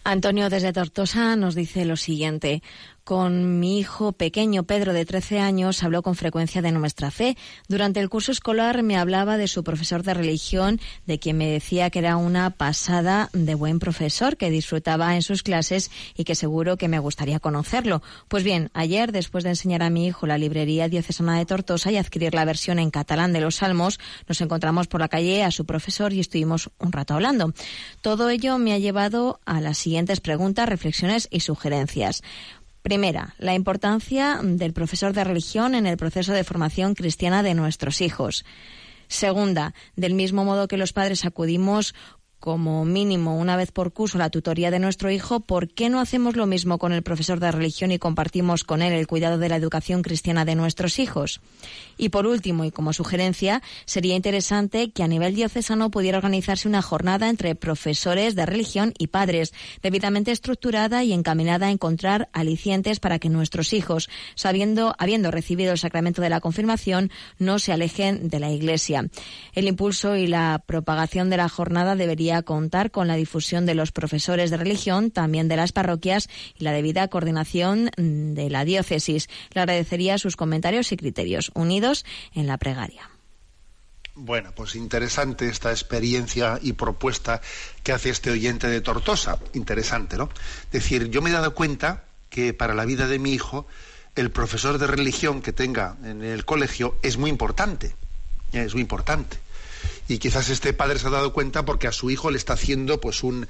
Antonio desde Tortosa nos dice lo siguiente. Con mi hijo pequeño, Pedro, de 13 años, habló con frecuencia de nuestra fe. Durante el curso escolar me hablaba de su profesor de religión, de quien me decía que era una pasada de buen profesor, que disfrutaba en sus clases y que seguro que me gustaría conocerlo. Pues bien, ayer, después de enseñar a mi hijo la librería diocesana de Tortosa y adquirir la versión en catalán de los Salmos, nos encontramos por la calle a su profesor y estuvimos un rato hablando. Todo ello me ha llevado a las siguientes preguntas, reflexiones y sugerencias. Primera, la importancia del profesor de religión en el proceso de formación cristiana de nuestros hijos. Segunda, del mismo modo que los padres acudimos como mínimo una vez por curso la tutoría de nuestro hijo, ¿por qué no hacemos lo mismo con el profesor de religión y compartimos con él el cuidado de la educación cristiana de nuestros hijos? Y por último, y como sugerencia, sería interesante que a nivel diocesano pudiera organizarse una jornada entre profesores de religión y padres, debidamente estructurada y encaminada a encontrar alicientes para que nuestros hijos, sabiendo, habiendo recibido el sacramento de la confirmación, no se alejen de la Iglesia. El impulso y la propagación de la jornada debería contar con la difusión de los profesores de religión, también de las parroquias y la debida coordinación mm, de la diócesis. Le agradecería sus comentarios y criterios unidos en la pregaria. Bueno, pues interesante esta experiencia y propuesta que hace este oyente de Tortosa. Interesante, ¿no? Es decir, yo me he dado cuenta que para la vida de mi hijo el profesor de religión que tenga en el colegio es muy importante. Es muy importante y quizás este padre se ha dado cuenta porque a su hijo le está haciendo pues un,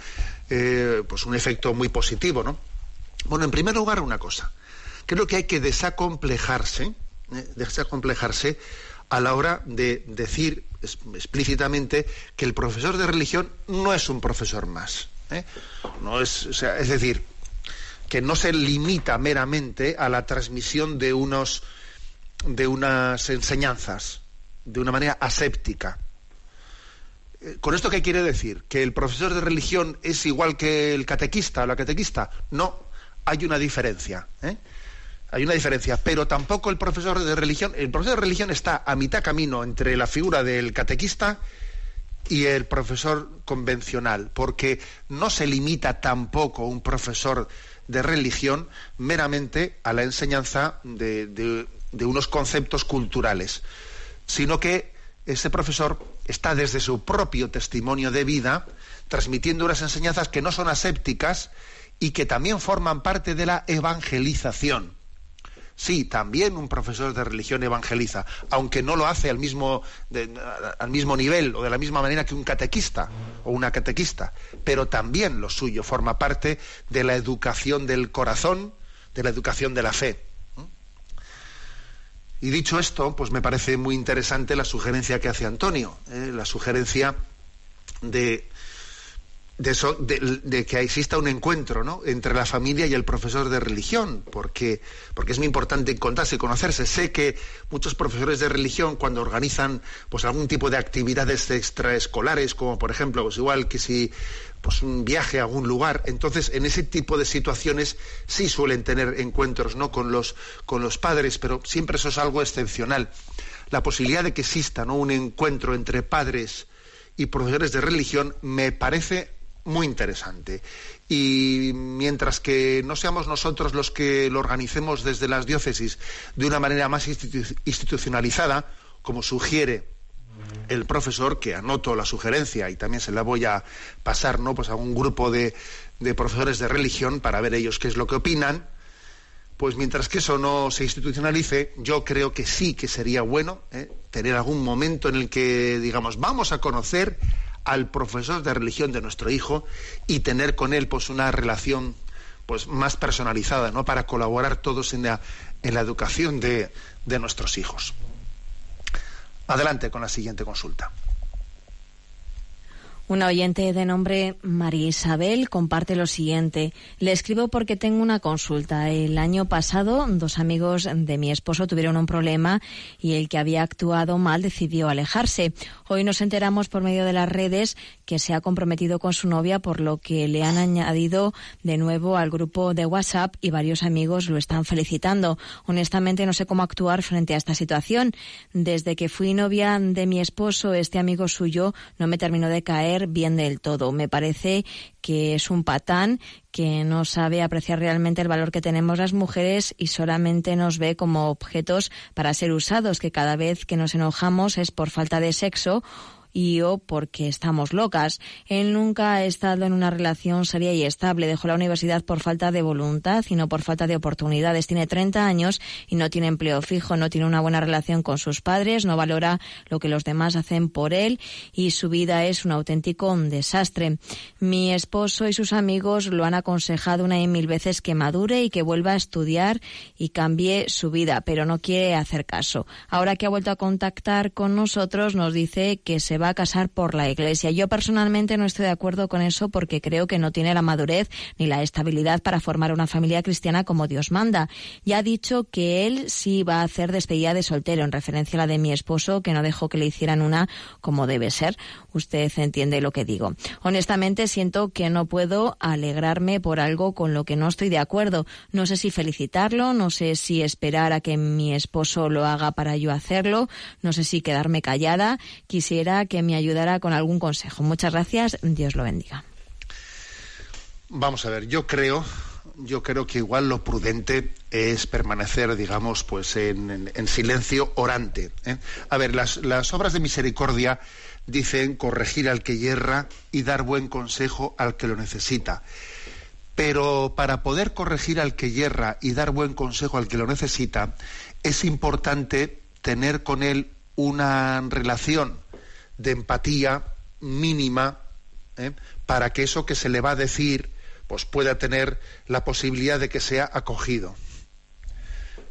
eh, pues un efecto muy positivo, ¿no? Bueno, en primer lugar una cosa, creo que hay que desacomplejarse, ¿eh? desacomplejarse a la hora de decir explícitamente que el profesor de religión no es un profesor más. ¿eh? No es, es decir, que no se limita meramente a la transmisión de unos de unas enseñanzas de una manera aséptica. ¿Con esto qué quiere decir? ¿Que el profesor de religión es igual que el catequista o la catequista? No, hay una diferencia. ¿eh? Hay una diferencia, pero tampoco el profesor de religión, el profesor de religión está a mitad camino entre la figura del catequista y el profesor convencional, porque no se limita tampoco un profesor de religión meramente a la enseñanza de, de unos conceptos culturales, sino que ese profesor está desde su propio testimonio de vida transmitiendo unas enseñanzas que no son asépticas y que también forman parte de la evangelización. Sí, también un profesor de religión evangeliza, aunque no lo hace al mismo, al mismo nivel o de la misma manera que un catequista o una catequista, pero también lo suyo forma parte de la educación del corazón, de la educación de la fe. Y dicho esto, pues me parece muy interesante la sugerencia que hace Antonio, ¿eh? la sugerencia de, de, eso, de, que exista un encuentro ¿no? entre la familia y el profesor de religión, porque, porque es muy importante encontrarse y conocerse. Sé que muchos profesores de religión, cuando organizan pues, algún tipo de actividades extraescolares, como por ejemplo, pues igual que si pues, un viaje a algún lugar, entonces en ese tipo de situaciones sí suelen tener encuentros ¿no? con, los, con los padres, pero siempre eso es algo excepcional. La posibilidad de que exista ¿no? un encuentro entre padres y profesores de religión me parece muy interesante. Y mientras que no seamos nosotros los que lo organicemos desde las diócesis de una manera más institucionalizada, como sugiere el profesor, que anoto la sugerencia y también se la voy a pasar ¿no? pues a un grupo de, de profesores de religión para ver ellos qué es lo que opinan, pues mientras que eso no se institucionalice, yo creo que sí que sería bueno ¿eh? tener algún momento en el que, digamos, vamos a conocer al profesor de religión de nuestro hijo y tener con él pues una relación pues más personalizada, ¿no? Para colaborar todos en la, en la educación de, de nuestros hijos. Adelante con la siguiente consulta. Una oyente de nombre María Isabel comparte lo siguiente. Le escribo porque tengo una consulta. El año pasado, dos amigos de mi esposo tuvieron un problema y el que había actuado mal decidió alejarse. Hoy nos enteramos por medio de las redes que se ha comprometido con su novia, por lo que le han añadido de nuevo al grupo de WhatsApp y varios amigos lo están felicitando. Honestamente, no sé cómo actuar frente a esta situación. Desde que fui novia de mi esposo, este amigo suyo no me terminó de caer bien del todo. Me parece que es un patán que no sabe apreciar realmente el valor que tenemos las mujeres y solamente nos ve como objetos para ser usados, que cada vez que nos enojamos es por falta de sexo y o porque estamos locas. Él nunca ha estado en una relación seria y estable. Dejó la universidad por falta de voluntad y no por falta de oportunidades. Tiene 30 años y no tiene empleo fijo, no tiene una buena relación con sus padres, no valora lo que los demás hacen por él y su vida es un auténtico desastre. Mi esposo y sus amigos lo han aconsejado una y mil veces que madure y que vuelva a estudiar y cambie su vida, pero no quiere hacer caso. Ahora que ha vuelto a contactar con nosotros, nos dice que se va a casar por la Iglesia. Yo personalmente no estoy de acuerdo con eso porque creo que no tiene la madurez ni la estabilidad para formar una familia cristiana como Dios manda. Ya ha dicho que él sí va a hacer despedida de soltero, en referencia a la de mi esposo, que no dejó que le hicieran una como debe ser. Usted entiende lo que digo. Honestamente siento que no puedo alegrarme por algo con lo que no estoy de acuerdo. No sé si felicitarlo, no sé si esperar a que mi esposo lo haga para yo hacerlo, no sé si quedarme callada. Quisiera que me ayudara con algún consejo. Muchas gracias, Dios lo bendiga. Vamos a ver, yo creo, yo creo que igual lo prudente es permanecer, digamos, pues en, silencio orante. ¿eh? A ver, las, las obras de misericordia dicen corregir al que hierra y dar buen consejo al que lo necesita. Pero para poder corregir al que hierra y dar buen consejo al que lo necesita, es importante tener con él una relación de empatía mínima ¿eh? para que eso que se le va a decir pues pueda tener la posibilidad de que sea acogido.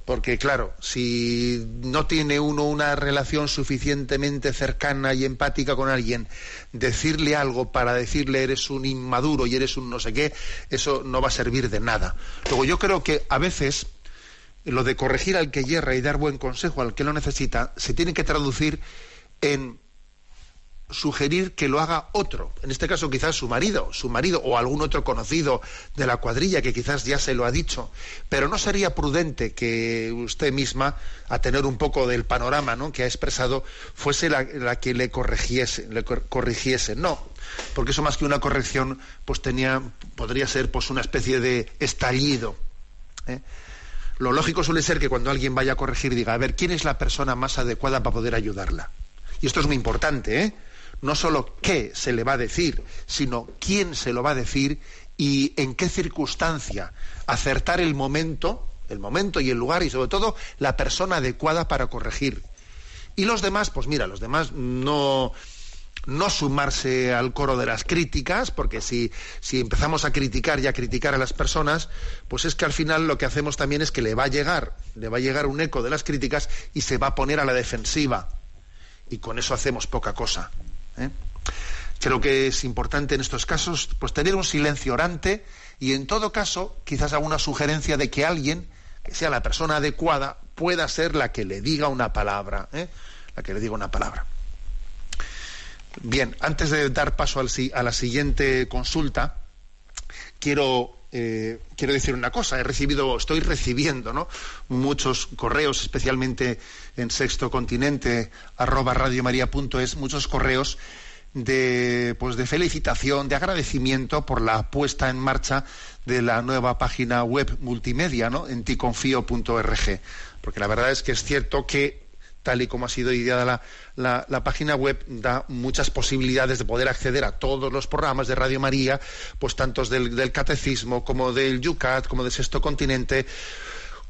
Porque claro, si no tiene uno una relación suficientemente cercana y empática con alguien, decirle algo para decirle eres un inmaduro y eres un no sé qué, eso no va a servir de nada. Luego yo creo que a veces lo de corregir al que hierra y dar buen consejo al que lo necesita se tiene que traducir en sugerir que lo haga otro, en este caso quizás su marido, su marido o algún otro conocido de la cuadrilla que quizás ya se lo ha dicho, pero no sería prudente que usted misma, a tener un poco del panorama ¿no? que ha expresado, fuese la, que le corrigiese, le corrigiese. No, porque eso más que una corrección, pues tenía, podría ser pues una especie de estallido. ¿eh? Lo lógico suele ser que cuando alguien vaya a corregir diga, a ver, ¿quién es la persona más adecuada para poder ayudarla? Y esto es muy importante, ¿eh? No solo qué se le va a decir, sino quién se lo va a decir y en qué circunstancia. Acertar el momento, el momento y el lugar y sobre todo la persona adecuada para corregir. Y los demás, pues mira, los demás no no sumarse al coro de las críticas, porque si, si empezamos a criticar y a criticar a las personas, pues es que al final lo que hacemos también es que le va a llegar, le va a llegar un eco de las críticas y se va a poner a la defensiva. Y con eso hacemos poca cosa. ¿Eh? Creo que es importante en estos casos pues tener un silencio orante y en todo caso quizás alguna sugerencia de que alguien que sea la persona adecuada pueda ser la que le diga una palabra, ¿eh? la que le diga una palabra. Bien, antes de dar paso a la siguiente consulta, quiero eh, quiero decir una cosa, he recibido, estoy recibiendo ¿no? muchos correos, especialmente en sexto continente, arroba radiomaria.es, muchos correos de, pues de felicitación, de agradecimiento por la puesta en marcha de la nueva página web multimedia ¿no? en ticonfio.org. Porque la verdad es que es cierto que tal y como ha sido ideada la, página web, da muchas posibilidades de poder acceder a todos los programas de Radio María, pues tantos del, catecismo como del Yucat, como del Sexto Continente,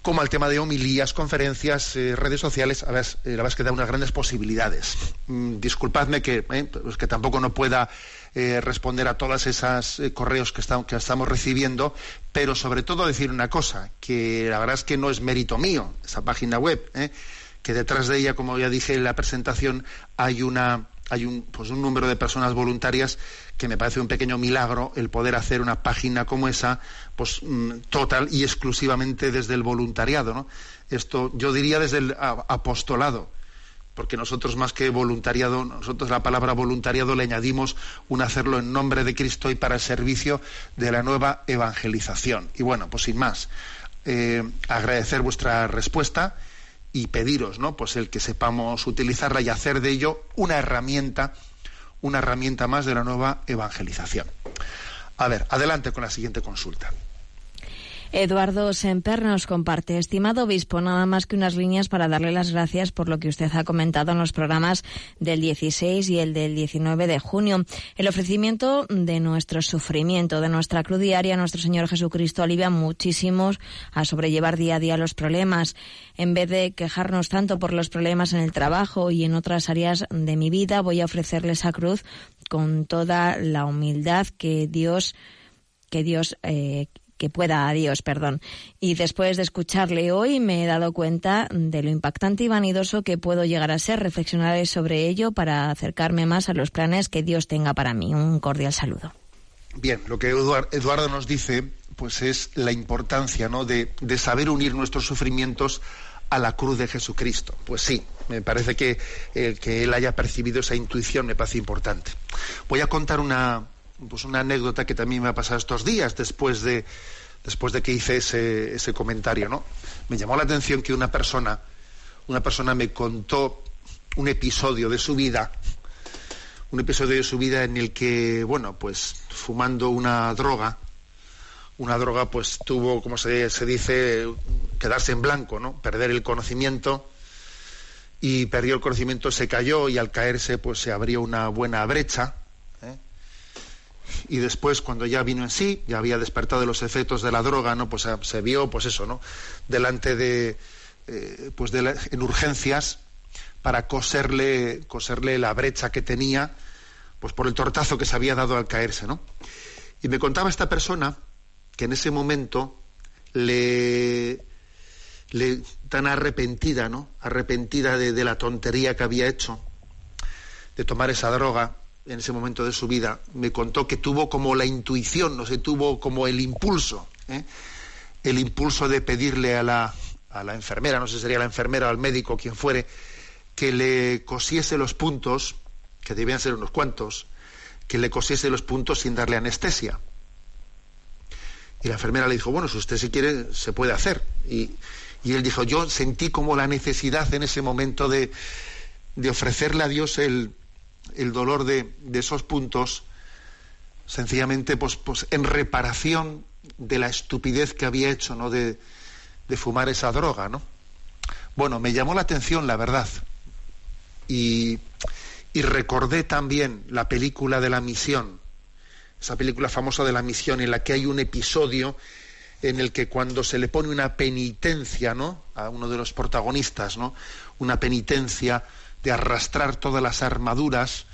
como al tema de homilías, conferencias, eh, redes sociales, a ver, eh, la verdad es que da unas grandes posibilidades. Mm, disculpadme que, eh, pues que tampoco no pueda responder a todas esas correos que, que estamos recibiendo, pero sobre todo decir una cosa, que la verdad es que no es mérito mío esa página web que detrás de ella, como ya dije en la presentación, hay una hay un, pues un número de personas voluntarias que me parece un pequeño milagro el poder hacer una página como esa, pues mm, total y exclusivamente desde el voluntariado, ¿no? Esto yo diría desde el apostolado, porque nosotros más que voluntariado, nosotros la palabra voluntariado le añadimos un hacerlo en nombre de Cristo y para el servicio de la nueva evangelización. Y bueno, pues sin más, eh, agradecer vuestra respuesta y pediros, ¿no? Pues el que sepamos utilizarla y hacer de ello una herramienta, una herramienta más de la nueva evangelización. A ver, adelante con la siguiente consulta. Eduardo Semper nos comparte, estimado obispo, nada más que unas líneas para darle las gracias por lo que usted ha comentado en los programas del 16 y el del 19 de junio. El ofrecimiento de nuestro sufrimiento, de nuestra cruz diaria, nuestro Señor Jesucristo alivia muchísimos a sobrellevar día a día los problemas. En vez de quejarnos tanto por los problemas en el trabajo y en otras áreas de mi vida, voy a ofrecerle esa cruz con toda la humildad que Dios que Dios eh, que pueda a Dios, perdón. Y después de escucharle hoy me he dado cuenta de lo impactante y vanidoso que puedo llegar a ser. Reflexionaré sobre ello para acercarme más a los planes que Dios tenga para mí. Un cordial saludo. Bien, lo que Eduardo nos dice pues es la importancia ¿no? de, saber unir nuestros sufrimientos a la cruz de Jesucristo. Pues sí, me parece que el que él haya percibido esa intuición me parece importante. Voy a contar una, pues una anécdota que también me ha pasado estos días después de, después de que hice ese, ese comentario, ¿no? Me llamó la atención que una persona, una persona me contó un episodio de su vida, un episodio de su vida en el que, bueno, pues fumando una droga, una droga pues tuvo, como se, se dice, quedarse en blanco, ¿no? Perder el conocimiento y perdió el conocimiento, se cayó y al caerse pues se abrió una buena brecha y después cuando ya vino en sí, ya había despertado de los efectos de la droga, ¿no? Pues ah, se vio, pues eso, ¿no? Delante de, eh, pues de en urgencias para coserle, coserle la brecha que tenía, pues por el tortazo que se había dado al caerse, ¿no? Y me contaba esta persona que en ese momento le, le tan arrepentida, ¿no? Arrepentida de la tontería que había hecho, de tomar esa droga, en ese momento de su vida, me contó que tuvo como la intuición, no sé, tuvo como el impulso, ¿eh? el impulso de pedirle a la, a la enfermera, no sé si sería la enfermera o al médico, quien fuere, que le cosiese los puntos, que debían ser unos cuantos, que le cosiese los puntos sin darle anestesia. Y la enfermera le dijo, bueno, si usted si quiere, se puede hacer. Y, él dijo, yo sentí como la necesidad en ese momento de, de ofrecerle a Dios el, el dolor de, de, esos puntos, sencillamente pues, pues en reparación de la estupidez que había hecho, ¿no? De, fumar esa droga, ¿no? Bueno, me llamó la atención, la verdad. Y, y recordé también la película de la misión, esa película famosa de la misión, en la que hay un episodio en el que cuando se le pone una penitencia, ¿no? A uno de los protagonistas, ¿no? Una penitencia de arrastrar todas las armaduras,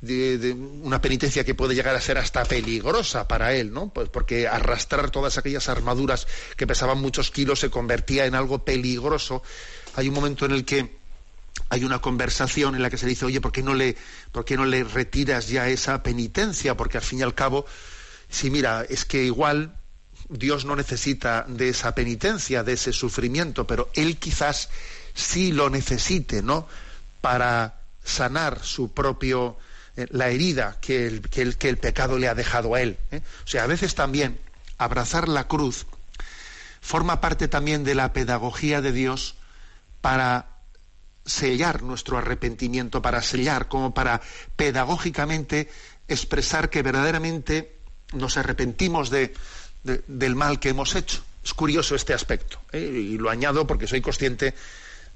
de, una penitencia que puede llegar a ser hasta peligrosa para él, ¿no? Pues porque arrastrar todas aquellas armaduras que pesaban muchos kilos se convertía en algo peligroso. Hay un momento en el que hay una conversación en la que se dice, oye, ¿por qué no le, por qué no le retiras ya esa penitencia? Porque al fin y al cabo, si mira, es que igual Dios no necesita de esa penitencia, de ese sufrimiento, pero Él quizás sí lo necesite, ¿no? Para sanar su propio, eh, la herida que el, que, el, pecado le ha dejado a Él. ¿eh? O sea, a veces también abrazar la cruz forma parte también de la pedagogía de Dios para sellar nuestro arrepentimiento, para sellar, como para pedagógicamente expresar que verdaderamente nos arrepentimos de, del mal que hemos hecho. Es curioso este aspecto, ¿eh? y lo añado porque soy consciente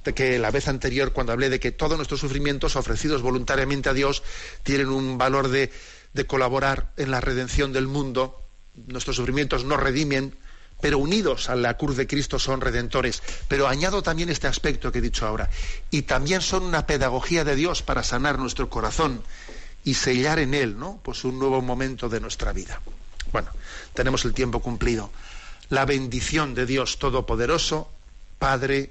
que la vez anterior, cuando hablé de que todos nuestros sufrimientos ofrecidos voluntariamente a Dios tienen un valor de, de colaborar en la redención del mundo, nuestros sufrimientos no redimen, pero unidos a la cruz de Cristo son redentores. Pero añado también este aspecto que he dicho ahora. Y también son una pedagogía de Dios para sanar nuestro corazón y sellar en él, ¿no? Pues un nuevo momento de nuestra vida. Bueno, tenemos el tiempo cumplido. La bendición de Dios Todopoderoso, Padre,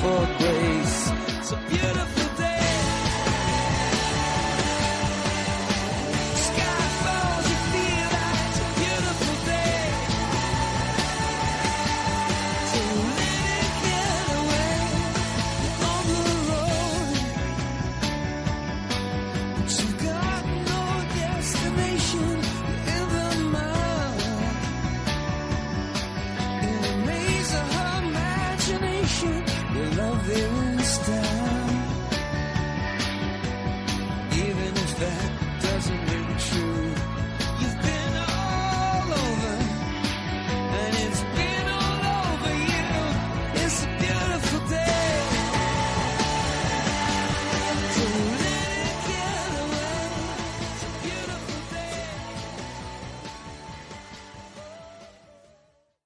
for grace.